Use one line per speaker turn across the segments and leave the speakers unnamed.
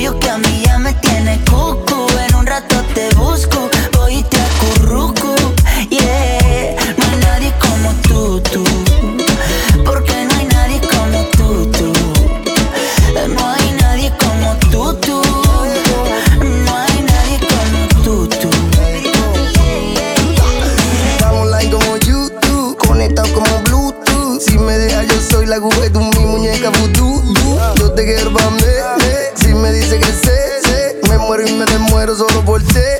tuyo que a mí ya me tiene cucu. En un rato te busco, voy y te acurruco. Yeah, no hay nadie como tú, tú. Porque no hay nadie como tú, tú. No hay nadie como tú, tú. No hay nadie como tú, tú.
Estamos like como YouTube, conectado como Bluetooth. Si me dejas, yo soy la
Google de
mi
muñeca números oro bolsé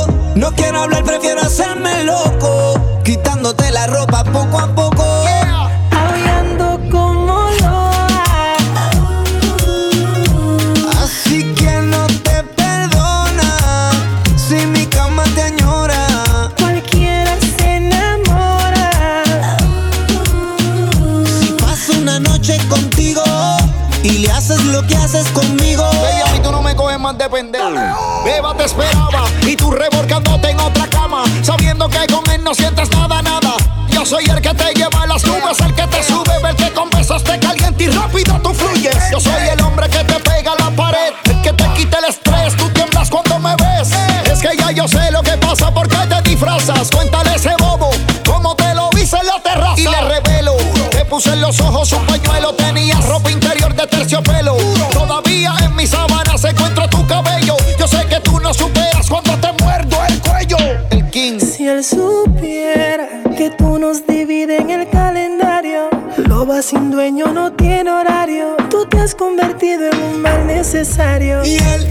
No
quiero
hablar, prefiero hacerme loco, quitándote la ropa poco a poco.
Beba te esperaba y tú reborcándote en otra cama. Sabiendo que con él no sientes nada, nada. Yo soy el que te lleva a las nubes, el que te sube, el que con besos te y rápido tú fluyes. Yo soy el hombre que te pega a la pared, el que te quita el estrés, tú tiemblas cuando me ves. Es que ya yo sé lo que pasa, porque te disfrazas. Cuéntale ese bobo, cómo te lo hice en la terraza. Y le revelo, te puse en los ojos un pañuelo, tenías ropa interior de terciopelo. Todavía en mi cabello. Yo sé que tú no superas cuando te muerdo el cuello. El King.
Si él supiera que tú nos divides en el calendario, loba sin dueño no tiene horario. Tú te has convertido en un mal necesario.
Y él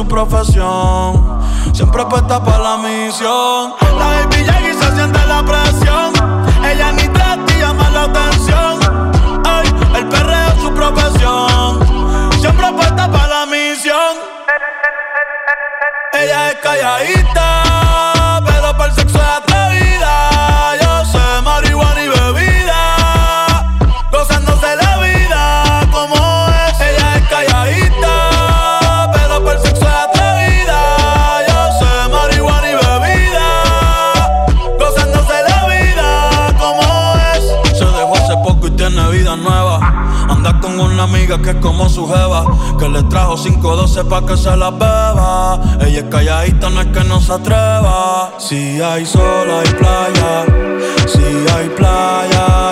su profesión. Siempre apuesta para la misión. Que le trajo 512 pa' que se la beba. Ella es calladita, no es que no se atreva. Si hay sol, hay playa. Si hay playa.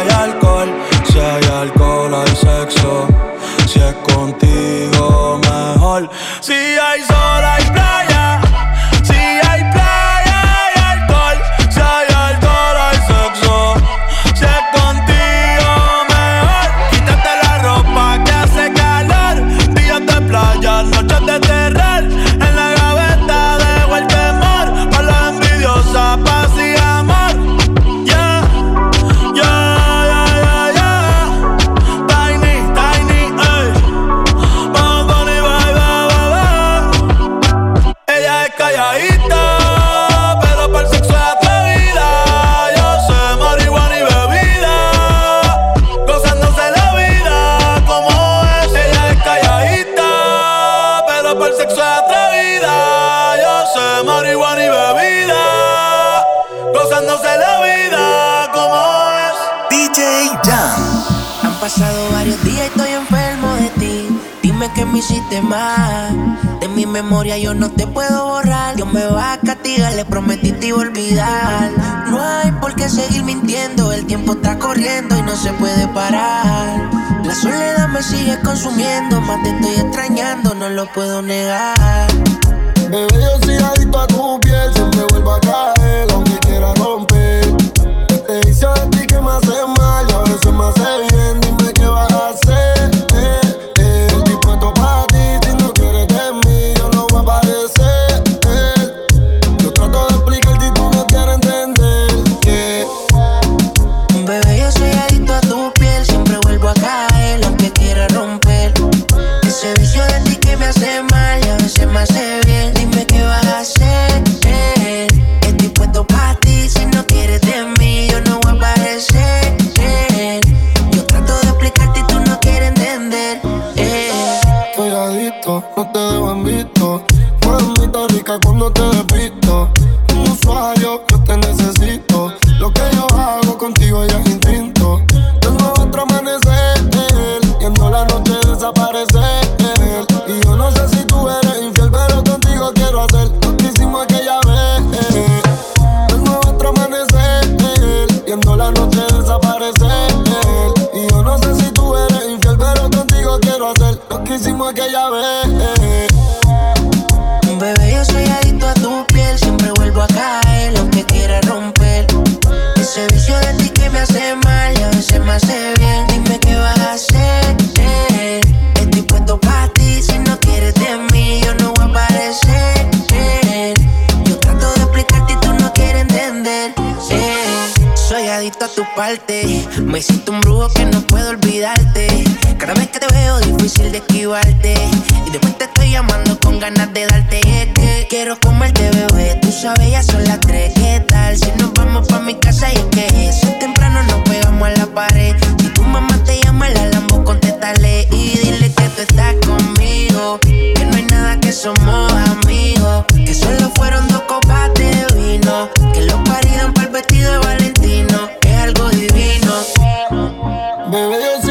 puedo
bebé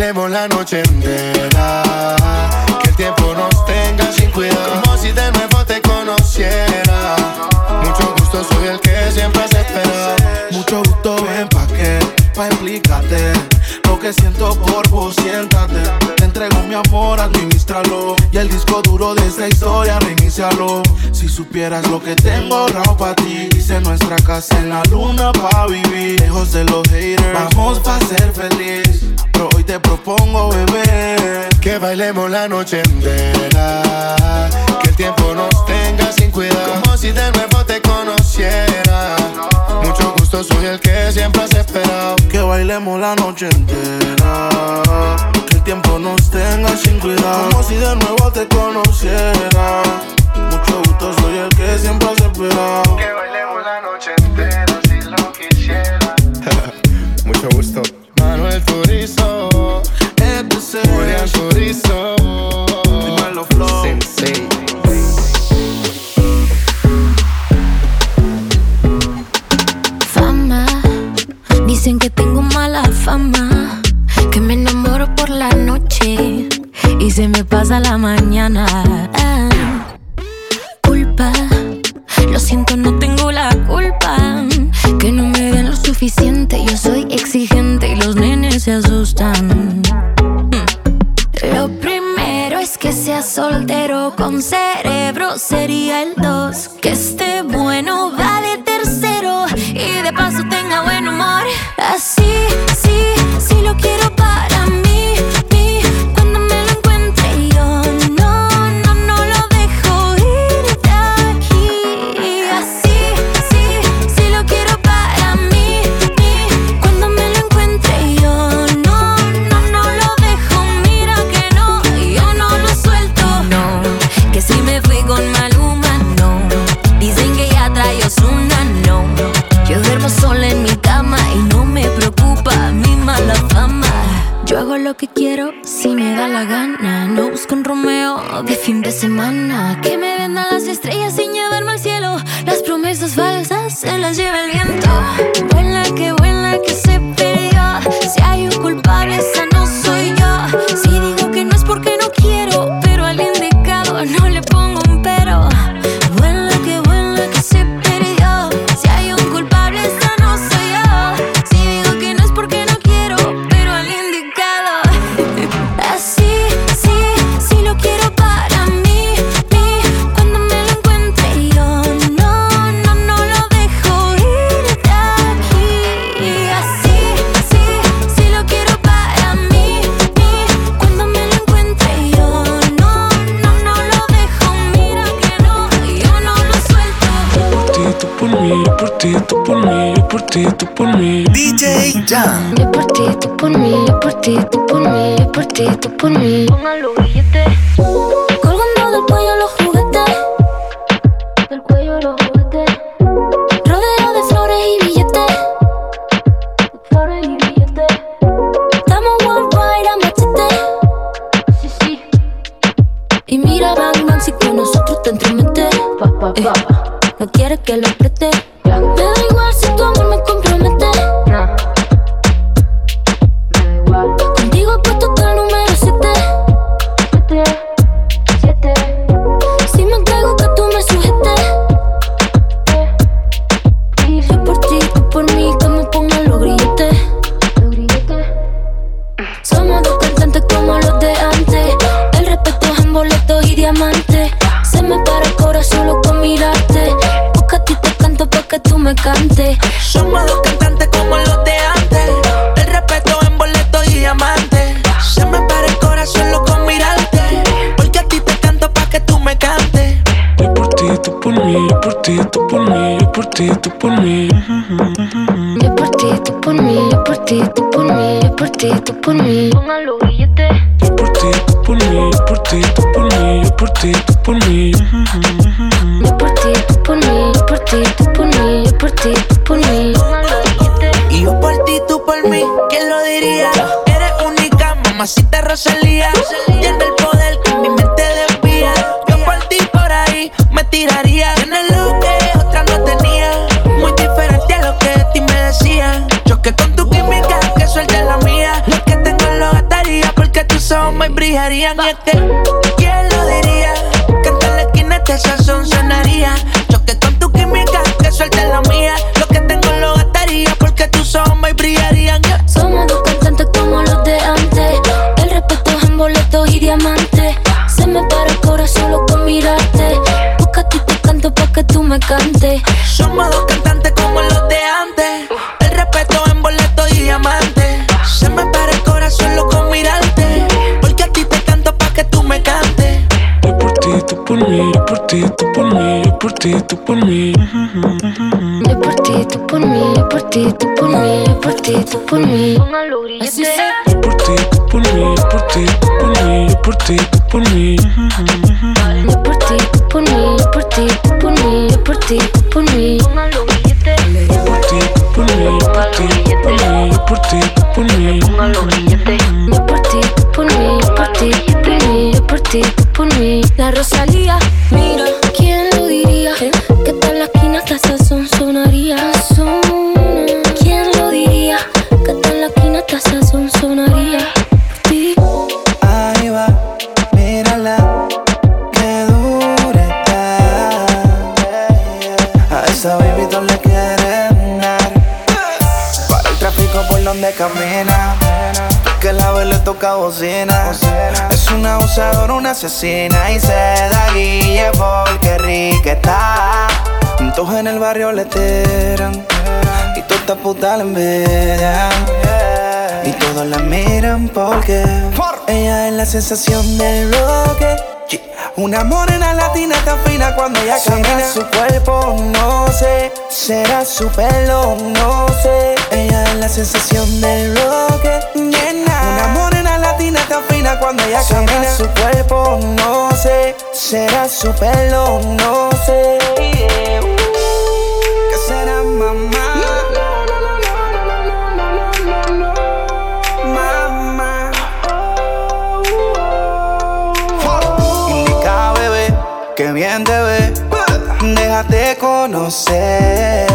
bailemos la noche entera. Que el tiempo nos tenga sin cuidado. Como si de nuevo te conociera. Mucho gusto, soy el que siempre has esperado.
Mucho gusto, ven pa' que, pa' implicarte que siento por vos, siéntate. Te entrego mi amor, administralo. Y el disco duro de esta historia, reinícialo. Si supieras lo que tengo ahorrado para ti, hice nuestra casa en la luna para vivir. Lejos de los haters, vamos para ser feliz. Pero hoy te propongo, bebé,
que bailemos la noche entera. Que el tiempo nos tenga sin cuidado, como si de nuevo te conociera gusto soy el que siempre has esperado.
Que bailemos la noche entera. Que el tiempo nos tenga sin cuidado. Como si de nuevo te conociera. Mucho gusto soy el que siempre has esperado.
Que bailemos la noche entera si lo quisiera. Mucho gusto. Manuel Turizo.
Este es
Julián Turizo.
Dímelo, Flow.
Sensei.
Dicen que tengo mala fama, que me enamoro por la noche y se me pasa la mañana. Ah, culpa, lo siento, no tengo la culpa. Que no me den lo suficiente, yo soy exigente y los nenes se asustan. Lo primero es que sea soltero con cerebro, sería el dos. Que esté bueno,
vale ojos me brillarían. Y es que, ¿quién lo diría? Que en la esquina este sazón sonaría. Choque con tu química, que suelte la mía. Lo que tengo lo gastaría porque tus ojos me brillarían. Yeah.
Somos dos cantantes como los de antes. El respeto es en boletos y diamantes. Se me para el corazón solo con mirarte. Porque a ti te canto pa' que tú me cantes.
Somos dos cantantes
ti, tú por mí.
Yo por ti, tú por mí, yo por ti, tú por mí, yo por ti, tú por mí.
Yo por ti, tú por mí, yo por ti, tú por mí, yo por ti, tú por mí.
Yo por ti, tú por mí, yo por ti, tú por mí, yo por ti, tú por mí.
Yo por ti, tú por mí, yo por ti, tú por mí, yo por ti, tú por mí.
Asesina. Y se da guille porque rica está. Todos en el barrio le tiran. Y todas estas putas la envidian. Y todos la miran porque ella es la sensación del roque. Una morena latina tan fina cuando ella camina. su cuerpo, no sé. Será su pelo, no sé. Ella es la sensación del roque. Una morena latina tan fina cuando ella camina. su cuerpo, no sé. Será su pelo, no sé. ¿Qué será mamá? Mamá. Indica, bebé, que bien te ve. Déjate conocer.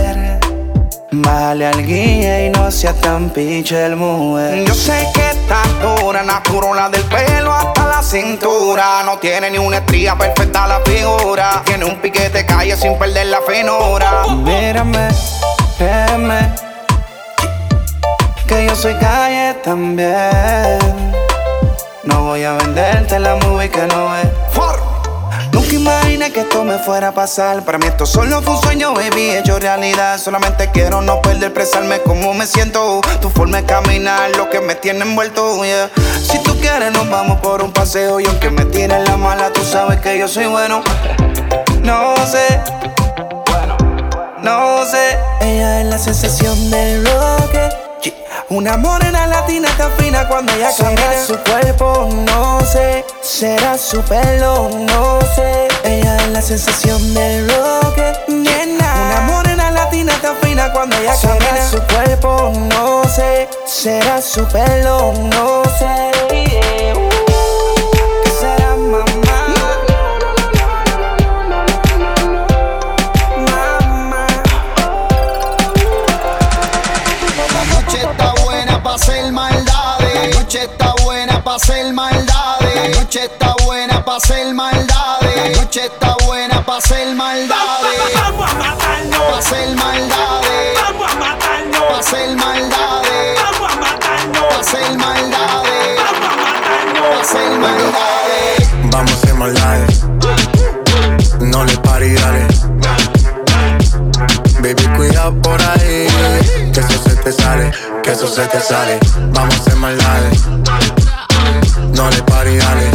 Vale al guía y no seas tan pinche el mujer.
Yo sé que está dura, natural del pelo hasta la cintura. No tiene ni una estría perfecta la figura. Tiene un piquete calle sin perder la finura.
Mírame, créeme que yo soy calle también. No voy a venderte la movie que no es. Nunca imaginé que esto me fuera a pasar. Para mí esto solo fue un sueño, baby, hecho realidad. Solamente quiero no perder, expresarme como me siento. Tu forma de caminar, lo que me tiene envuelto, yeah. Si tú quieres, nos vamos por un paseo. Y aunque me tires la mala, tú sabes que yo soy bueno. No sé, no
la sensación del bloque. Una morena latina tan fina cuando ella camina. Será su cuerpo, no sé. Será su pelo, no sé. Ella es la sensación del bloque. Una morena latina tan fina cuando ella camina. Será su cuerpo, no sé. Será su pelo, no sé.
Para hacer maldades. La noche está buena para hacer maldades. Vamos a matarnos. Pa' hacer maldades. Vamos a matarnos. Pa' hacer maldades. Vamos a matarnos. Pa' hacer maldades. Vamos a matarnos. Pa' hacer maldades.
Vamos a hacer maldades. No le pare y dale. Baby, cuida por ahí. Que eso se te sale, que eso se te sale. Vamos a hacer maldades no le pari, dale.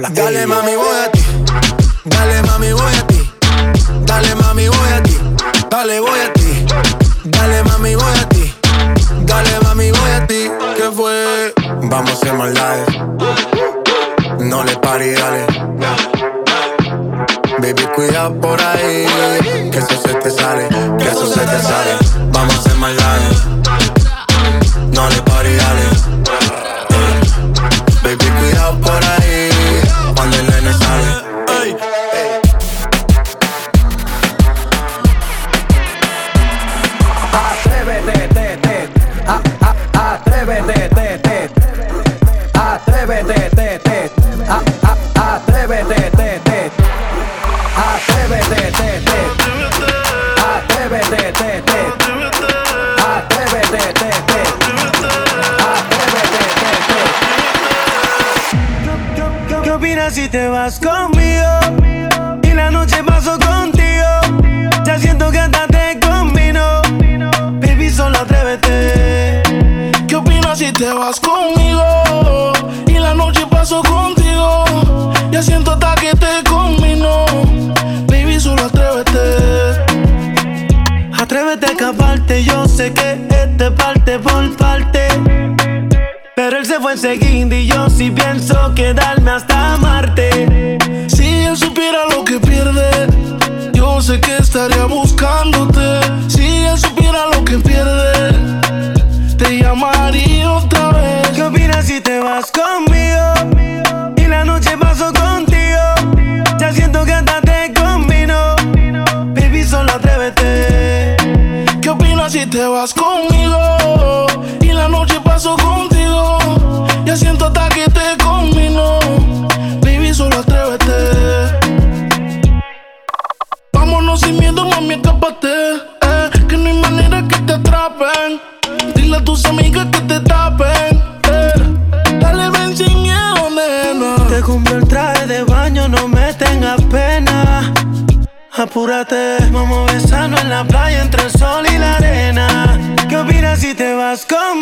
Dale
mami, voy si te vas conmigo y la noche paso contigo. Ya siento que hasta te combino. Baby, solo atrévete.
¿Qué opinas si te vas conmigo paso contigo? Ya siento hasta que te combino. Baby, solo atrévete.
Atrévete a escaparte, yo sé que este parte por parte pero él se fue enseguida y yo sí pienso quedarme hasta Marte.
Si él supiera lo que pierde, yo sé que estaría buscándote.
Apúrate, vamos a besarnos en la playa entre el sol y la arena. ¿Qué opinas si te vas conmigo?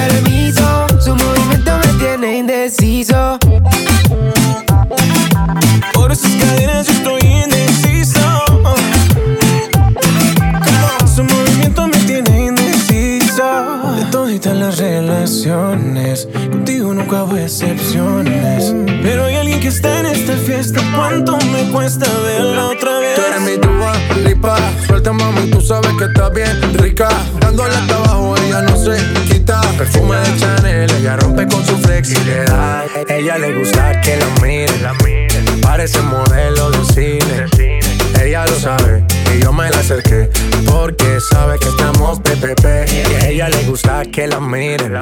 Esta fiesta. ¿Cuánto me cuesta verla otra vez?
Tú eres mi dúa, lipa. Suelta, mami, tú sabes que está bien rica. Dándole hasta abajo, ella no se quita.
Perfume de Chanel, ella rompe con su flexibilidad. Ella le gusta que la miren. Parece modelo de cine. Ella lo sabe y yo me la acerqué porque sabe que estamos PPP. Y a ella le gusta que la miren.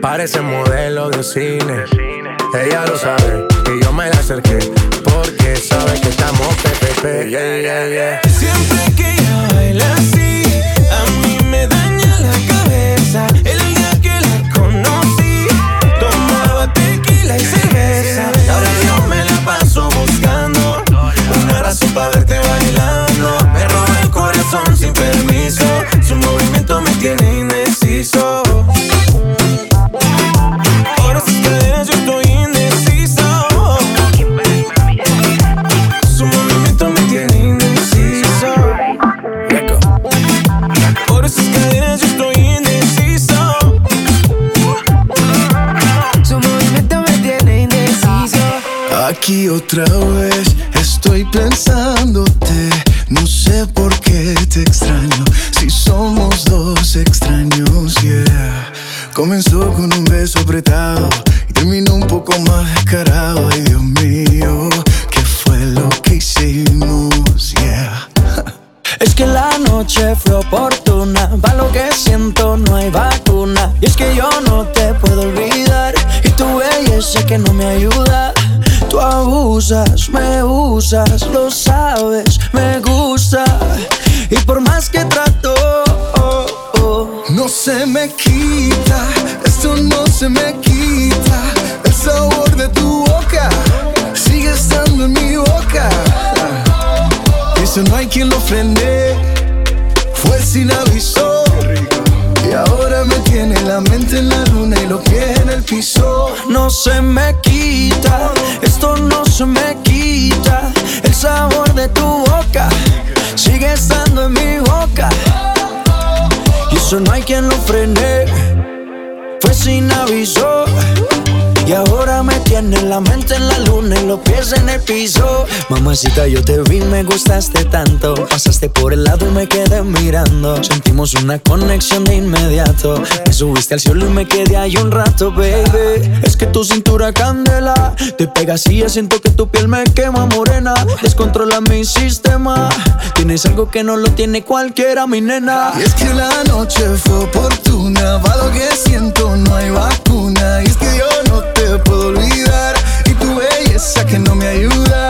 Parece modelo de cine. Ella lo sabe y yo me la acerqué porque sabe que estamos PPP. Siempre que ella baila así, a mí me daña la cabeza. El día que la conocí, tomaba tequila y cerveza. Ahora razón para verte bailando. Me roba el corazón sin permiso. Su movimiento me tiene indeciso. Por esas cadenas yo estoy indeciso. Su movimiento me tiene indeciso. Por esas cadenas yo estoy indeciso.
Su movimiento me tiene indeciso.
Aquí otra vez
Mamacita, yo te vi, me gustaste tanto. Pasaste por el lado y me quedé mirando. Sentimos una conexión de inmediato. Me subiste al cielo y me quedé ahí un rato, baby. Es que tu cintura candela. Te pegas y siento que tu piel me quema morena. Descontrola mi sistema. Tienes algo que no lo tiene cualquiera, mi nena.
Y es que la noche fue oportuna. Va lo que siento, no hay vacuna. Y es que yo no te puedo olvidar y tu belleza que no me ayuda.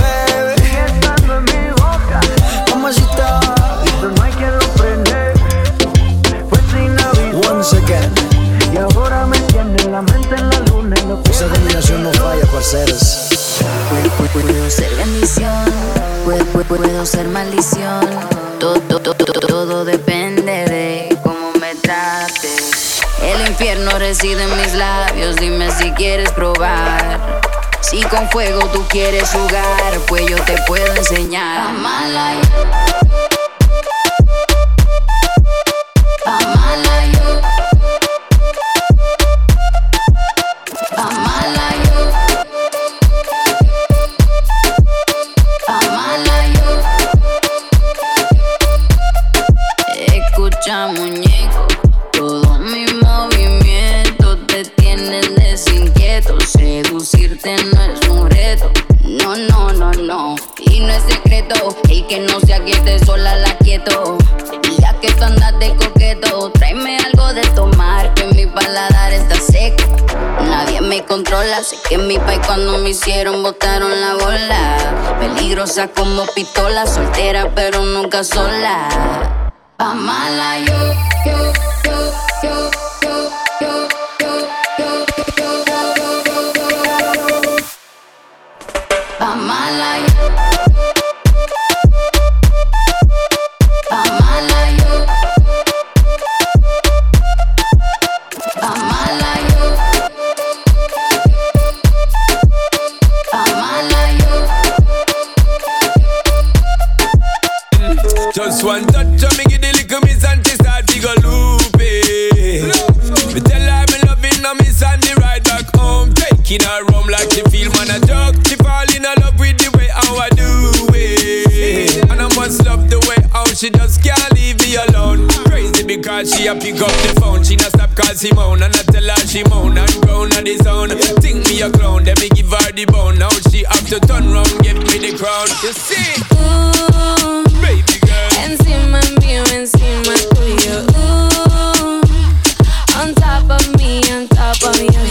Esa combinación no falla, parceros.
Puedo, ser bendición, puedo, puedo ser maldición. Todo, todo, todo depende de cómo me trates. El infierno reside en mis labios, dime si quieres probar. Si con fuego tú quieres jugar, pues yo te puedo enseñar. Que en mi país cuando me hicieron botaron la bola. Peligrosa como pistola, soltera pero nunca sola. Pa' yo, yo, yo, yo, she fall in love with the way how I do it.
And I must love the way how she just can't leave me alone. Crazy because she a pick up the phone. She not stop call Simone and I tell her she moan and grown on the zone. Think me a clown, then me give her the bone. Now she have to turn round, give me the crown. You see,
Ooh,
baby girl.
Encima mío, encima tuyo. Ooh, on top of me, on top of you,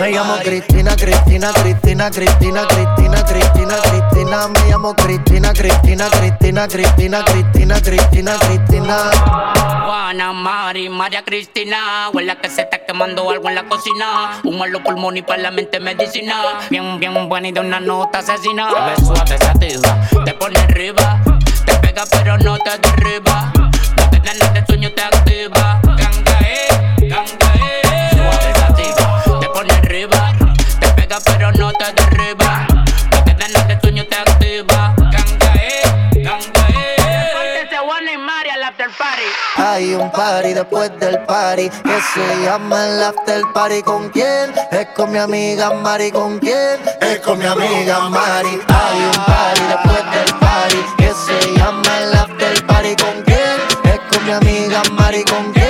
Me llamo Cristina, Cristina, Cristina, Cristina, Cristina, Cristina, Cristina. Me llamo Cristina, Cristina, Cristina, Cristina, Cristina, Cristina, Cristina.
Juana, Mari, María Cristina. Huele a que se está quemando algo en la cocina. Un malo pulmón y para la mente medicina. Bien, bien buena y de una nota asesina. Suave, sativa, te pone arriba. Te pega pero no te derriba. No te da nada de sueño, te activa. Ganga, eh, pero no te derriba. No te da nada de sueño, te activa. Ganga, eh, ganga, eh. Mari al after party.
Hay un party después del party que se llama el after party. ¿Con quién? Es con mi amiga Mari. ¿Con quién? Es con mi amiga Mari. Hay un party después del party que se llama el after party. ¿Con quién? Es con mi amiga Mari. ¿Con quién?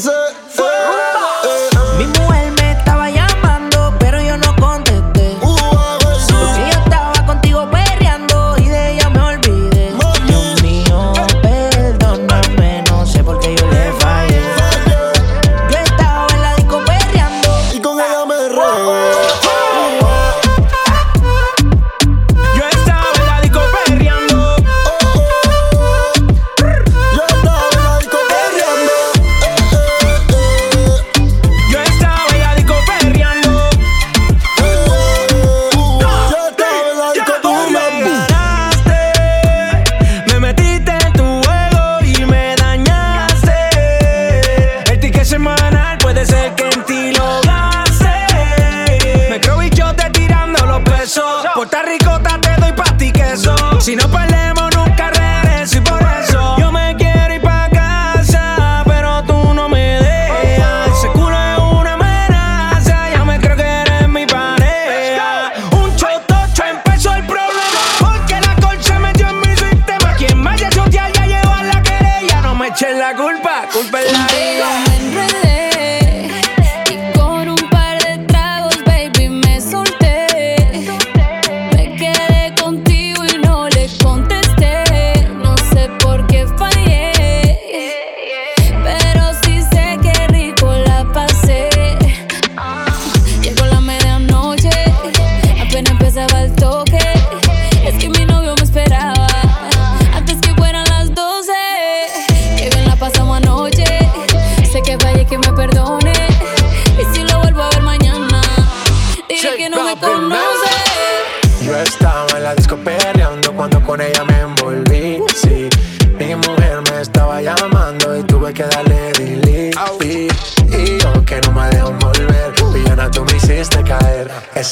sunset.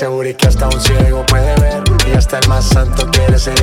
Seguro que hasta un ciego puede ver. Y hasta el más santo quiere ser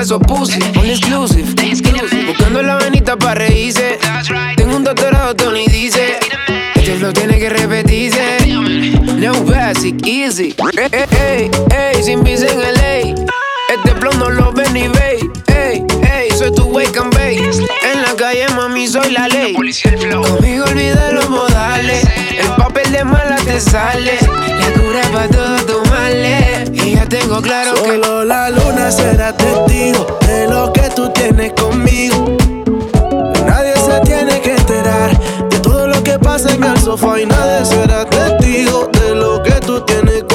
peso pussy. On exclusive, buscando la venita para reírse. Tengo un doctorado, Tony dice. Este flow tiene que repetirse. No basic, easy. Ey, ey, ey, sin visa en LA. Este flow no lo ven ni ve. En la calle, mami, soy la ley. Conmigo olvida los modales. El papel de mala te sale. La cura para todos tus males. Y ya tengo claro Solo
que.
Solo
la luna será testigo de lo que tú tienes conmigo. Nadie se tiene que enterar de todo lo que pasa en el sofá. Y nadie será testigo de lo que tú tienes conmigo.